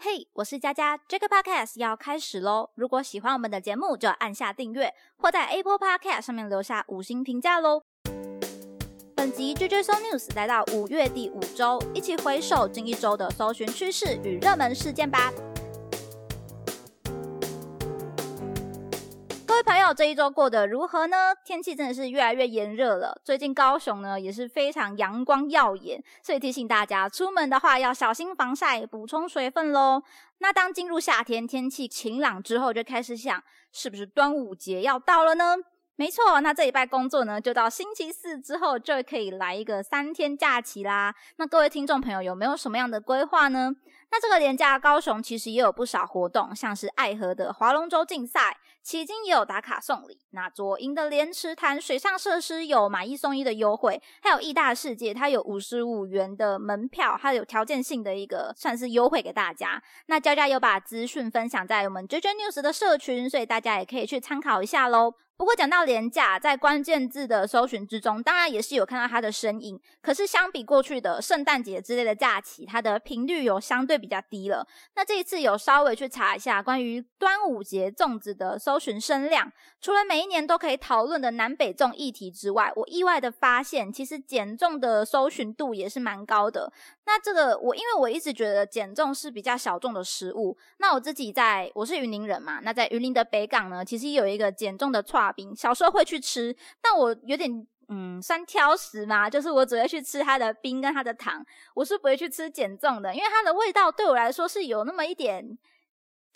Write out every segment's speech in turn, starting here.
嘿，我是佳佳，这个 podcast 要开始喽！如果喜欢我们的节目，就按下订阅，或在 Apple Podcast 上面留下五星评价喽。本集 JJ So News 来到五月第五周，一起回首近一周的搜寻趋势与热门事件吧。各位朋友，这一周过得如何呢？天气真的是越来越炎热了。最近高雄呢也是非常阳光耀眼，所以提醒大家出门的话要小心防晒，补充水分喽。那当进入夏天，天气晴朗之后，就开始想，是不是端午节要到了呢？没错，那这一拜工作呢，就到星期四之后就可以来一个三天假期啦。那各位听众朋友有没有什么样的规划呢？那这个廉价高雄其实也有不少活动，像是爱河的划龙舟竞赛，迄今也有打卡送礼。那左营的莲池潭水上设施有买一送一的优惠，还有义大世界，它有五十五元的门票，它有条件性的一个算是优惠给大家。那佳佳有把资讯分享在我们 JJ News 的社群，所以大家也可以去参考一下喽。不过讲到廉价，在关键字的搜寻之中，当然也是有看到它的身影。可是相比过去的圣诞节之类的假期，它的频率有相对比较低了。那这一次有稍微去查一下关于端午节粽子的搜寻声量，除了每一年都可以讨论的南北粽议题之外，我意外的发现，其实减重的搜寻度也是蛮高的。那这个我因为我一直觉得减重是比较小众的食物，那我自己在我是云林人嘛，那在云林的北港呢，其实有一个减重的串。小时候会去吃，但我有点嗯算挑食嘛，就是我只会去吃它的冰跟它的糖，我是不会去吃减重的，因为它的味道对我来说是有那么一点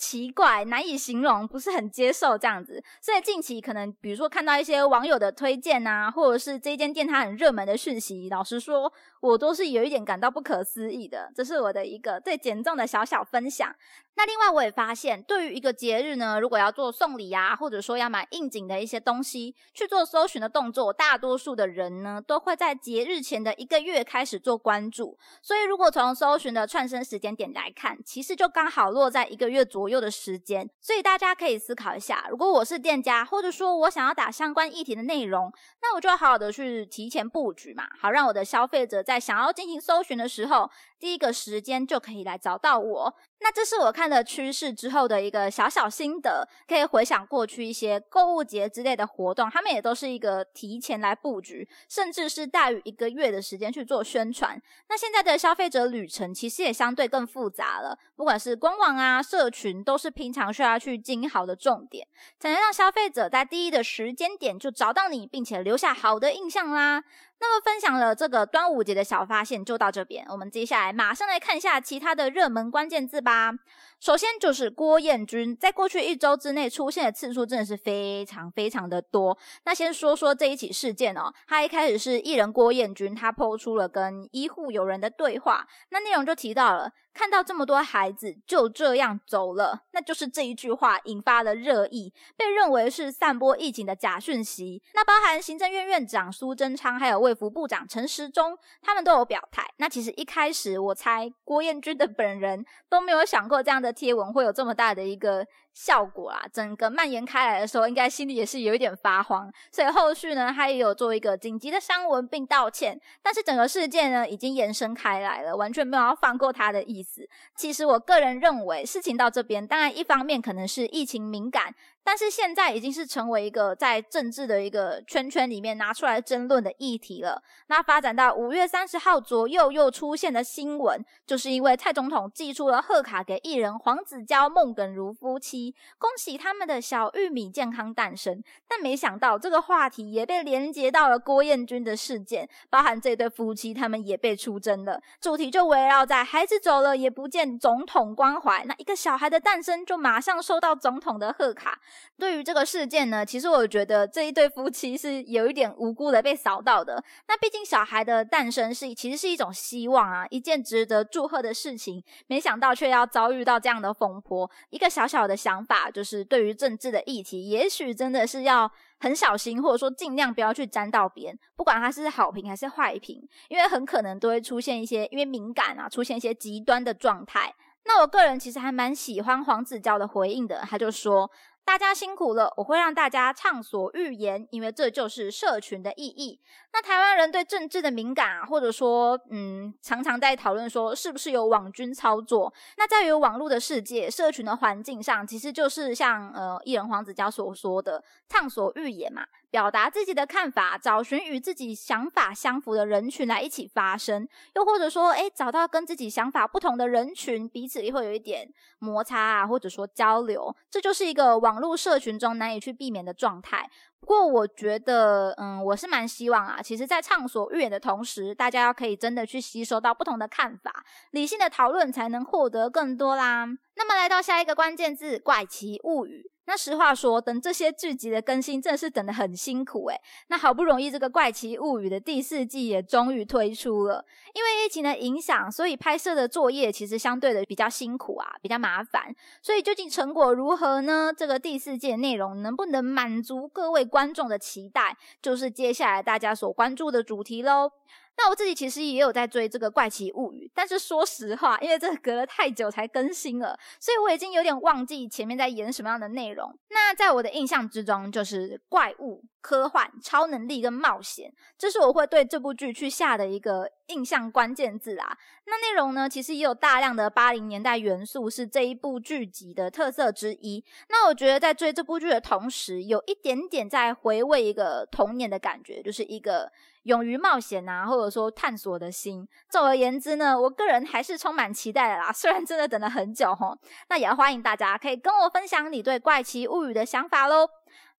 奇怪，难以形容，不是很接受这样子。所以近期可能比如说看到一些网友的推荐啊，或者是这间店它很热门的讯息，老实说，我都是有一点感到不可思议的。这是我的一个对减重的小小分享。那另外我也发现，对于一个节日呢，如果要做送礼啊，或者说要买应景的一些东西，去做搜寻的动作，大多数的人呢，都会在节日前的一个月开始做关注。所以如果从搜寻的串生时间点来看，其实就刚好落在一个月左右的时间。所以大家可以思考一下，如果我是店家，或者说我想要打相关议题的内容，那我就好好的去提前布局嘛，好让我的消费者在想要进行搜寻的时候，第一个时间就可以来找到我。那这是我看了趋势之后的一个小小心得，可以回想过去一些购物节之类的活动，他们也都是一个提前来布局，甚至是大于一个月的时间去做宣传。那现在的消费者旅程其实也相对更复杂了，不管是官网啊、社群，都是平常需要去经营好的重点，才能让消费者在第一的时间点就找到你，并且留下好的印象啦。那么分享了这个端午节的小发现就到这边，我们接下来马上来看一下其他的热门关键字吧。首先就是郭彦均，在过去一周之内出现的次数真的是非常非常的多。那先说说这一起事件哦，他一开始是艺人郭彦均，他抛出了跟医护友人的对话，那内容就提到了。看到这么多孩子就这样走了，那就是这一句话引发了热议，被认为是散播疫情的假讯息。那包含行政院院长苏贞昌，还有卫副部长陈时中，他们都有表态。那其实一开始我猜郭彦军的本人都没有想过这样的贴文会有这么大的一个。效果啦，整个蔓延开来的时候，应该心里也是有一点发慌，所以后续呢，他也有做一个紧急的删文并道歉。但是整个事件呢，已经延伸开来了，完全没有要放过他的意思。其实我个人认为，事情到这边，当然一方面可能是疫情敏感。但是现在已经是成为一个在政治的一个圈圈里面拿出来争论的议题了。那发展到五月三十号左右又出现的新闻，就是因为蔡总统寄出了贺卡给艺人黄子佼、孟耿如夫妻，恭喜他们的小玉米健康诞生。但没想到这个话题也被连接到了郭彦军的事件，包含这对夫妻他们也被出征了。主题就围绕在孩子走了也不见总统关怀，那一个小孩的诞生就马上收到总统的贺卡。对于这个事件呢，其实我觉得这一对夫妻是有一点无辜的被扫到的。那毕竟小孩的诞生是其实是一种希望啊，一件值得祝贺的事情，没想到却要遭遇到这样的风波。一个小小的小想法，就是对于政治的议题，也许真的是要很小心，或者说尽量不要去沾到边，不管它是好评还是坏评，因为很可能都会出现一些因为敏感啊，出现一些极端的状态。那我个人其实还蛮喜欢黄子佼的回应的，他就说。大家辛苦了，我会让大家畅所欲言，因为这就是社群的意义。那台湾人对政治的敏感啊，或者说，嗯，常常在讨论说是不是有网军操作？那在于网络的世界、社群的环境上，其实就是像呃艺人黄子佼所说的“畅所欲言”嘛。表达自己的看法，找寻与自己想法相符的人群来一起发声，又或者说，诶，找到跟自己想法不同的人群，彼此也会有一点摩擦啊，或者说交流，这就是一个网络社群中难以去避免的状态。不过，我觉得，嗯，我是蛮希望啊，其实，在畅所欲言的同时，大家要可以真的去吸收到不同的看法，理性的讨论才能获得更多啦。那么，来到下一个关键字，怪奇物语。那实话说，等这些剧集的更新，真的是等得很辛苦诶。那好不容易这个《怪奇物语》的第四季也终于推出了，因为疫情的影响，所以拍摄的作业其实相对的比较辛苦啊，比较麻烦。所以究竟成果如何呢？这个第四季的内容能不能满足各位观众的期待，就是接下来大家所关注的主题喽。那我自己其实也有在追这个《怪奇物语》，但是说实话，因为这隔了太久才更新了，所以我已经有点忘记前面在演什么样的内容。那在我的印象之中，就是怪物、科幻、超能力跟冒险，这是我会对这部剧去下的一个印象关键字啊。那内容呢，其实也有大量的八零年代元素，是这一部剧集的特色之一。那我觉得在追这部剧的同时，有一点点在回味一个童年的感觉，就是一个。勇于冒险啊，或者说探索的心。总而言之呢，我个人还是充满期待的啦。虽然真的等了很久吼，那也要欢迎大家可以跟我分享你对《怪奇物语》的想法喽。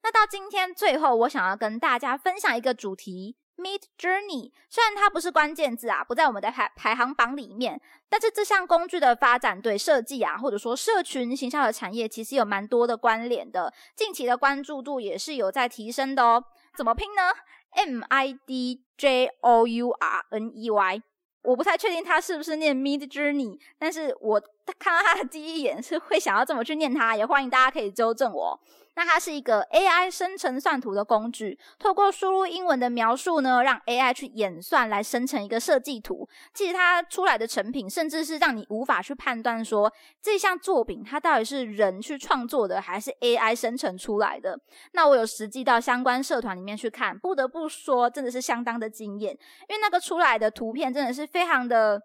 那到今天最后，我想要跟大家分享一个主题：Meet Journey。虽然它不是关键字啊，不在我们的排排行榜里面，但是这项工具的发展对设计啊，或者说社群形象的产业，其实有蛮多的关联的。近期的关注度也是有在提升的哦。怎么拼呢？M I D J O U R N E Y，我不太确定它是不是念 Mid Journey，但是我 看到它的第一眼是会想要这么去念它，也欢迎大家可以纠正我。那它是一个 AI 生成算图的工具，透过输入英文的描述呢，让 AI 去演算来生成一个设计图。其实它出来的成品，甚至是让你无法去判断说这项作品它到底是人去创作的，还是 AI 生成出来的。那我有实际到相关社团里面去看，不得不说真的是相当的惊艳，因为那个出来的图片真的是非常的，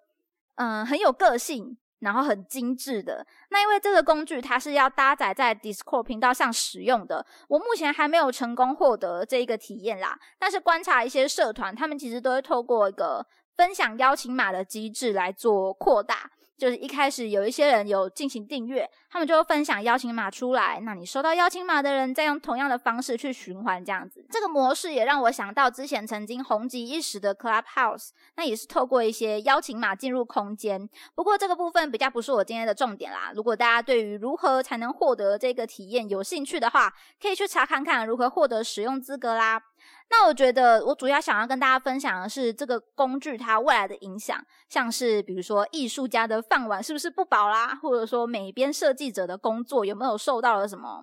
嗯，很有个性。然后很精致的，那因为这个工具它是要搭载在 Discord 频道上使用的，我目前还没有成功获得这一个体验啦。但是观察一些社团，他们其实都会透过一个分享邀请码的机制来做扩大。就是一开始有一些人有进行订阅，他们就会分享邀请码出来，那你收到邀请码的人再用同样的方式去循环这样子。这个模式也让我想到之前曾经红极一时的 Clubhouse，那也是透过一些邀请码进入空间。不过这个部分比较不是我今天的重点啦。如果大家对于如何才能获得这个体验有兴趣的话，可以去查看看如何获得使用资格啦。那我觉得，我主要想要跟大家分享的是这个工具它未来的影响，像是比如说艺术家的饭碗是不是不保啦，或者说美编设计者的工作有没有受到了什么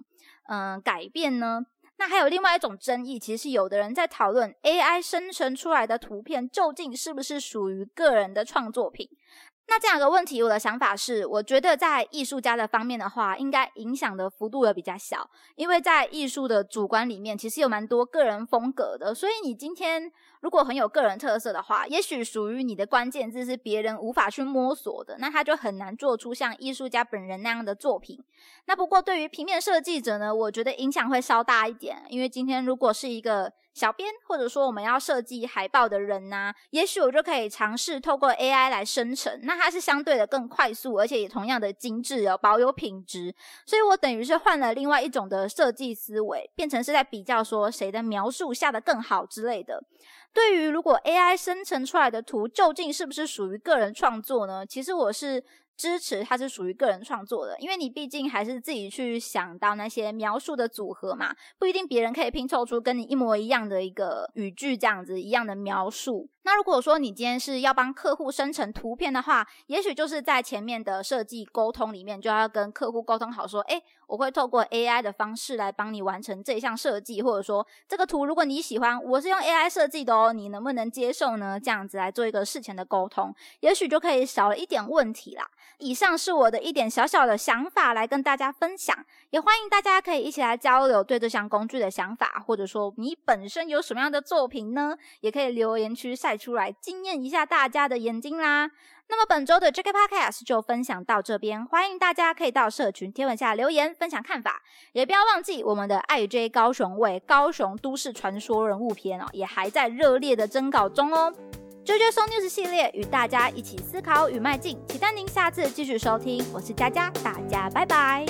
嗯改变呢？那还有另外一种争议，其实有的人在讨论 AI 生成出来的图片究竟是不是属于个人的创作品。那这两个问题，我的想法是，我觉得在艺术家的方面的话，应该影响的幅度也比较小，因为在艺术的主观里面，其实有蛮多个人风格的，所以你今天。如果很有个人特色的话，也许属于你的关键字是别人无法去摸索的，那他就很难做出像艺术家本人那样的作品。那不过对于平面设计者呢，我觉得影响会稍大一点，因为今天如果是一个小编，或者说我们要设计海报的人呐，也许我就可以尝试透过 AI 来生成，那它是相对的更快速，而且也同样的精致哦，保有品质。所以我等于是换了另外一种的设计思维，变成是在比较说谁的描述下的更好之类的。对于如果 AI 生成出来的图究竟是不是属于个人创作呢？其实我是。支持它是属于个人创作的，因为你毕竟还是自己去想到那些描述的组合嘛，不一定别人可以拼凑出跟你一模一样的一个语句这样子一样的描述。那如果说你今天是要帮客户生成图片的话，也许就是在前面的设计沟通里面就要跟客户沟通好，说，诶，我会透过 AI 的方式来帮你完成这项设计，或者说这个图如果你喜欢，我是用 AI 设计的哦，你能不能接受呢？这样子来做一个事前的沟通，也许就可以少了一点问题啦。以上是我的一点小小的想法，来跟大家分享。也欢迎大家可以一起来交流对这项工具的想法，或者说你本身有什么样的作品呢？也可以留言区晒出来，惊艳一下大家的眼睛啦。那么本周的 JK Podcast 就分享到这边，欢迎大家可以到社群贴文下留言分享看法，也不要忘记我们的爱 J 高雄为高雄都市传说人物篇哦，也还在热烈的征稿中哦。JJ So News 系列与大家一起思考与迈进，期待您下次继续收听。我是佳佳，大家拜拜。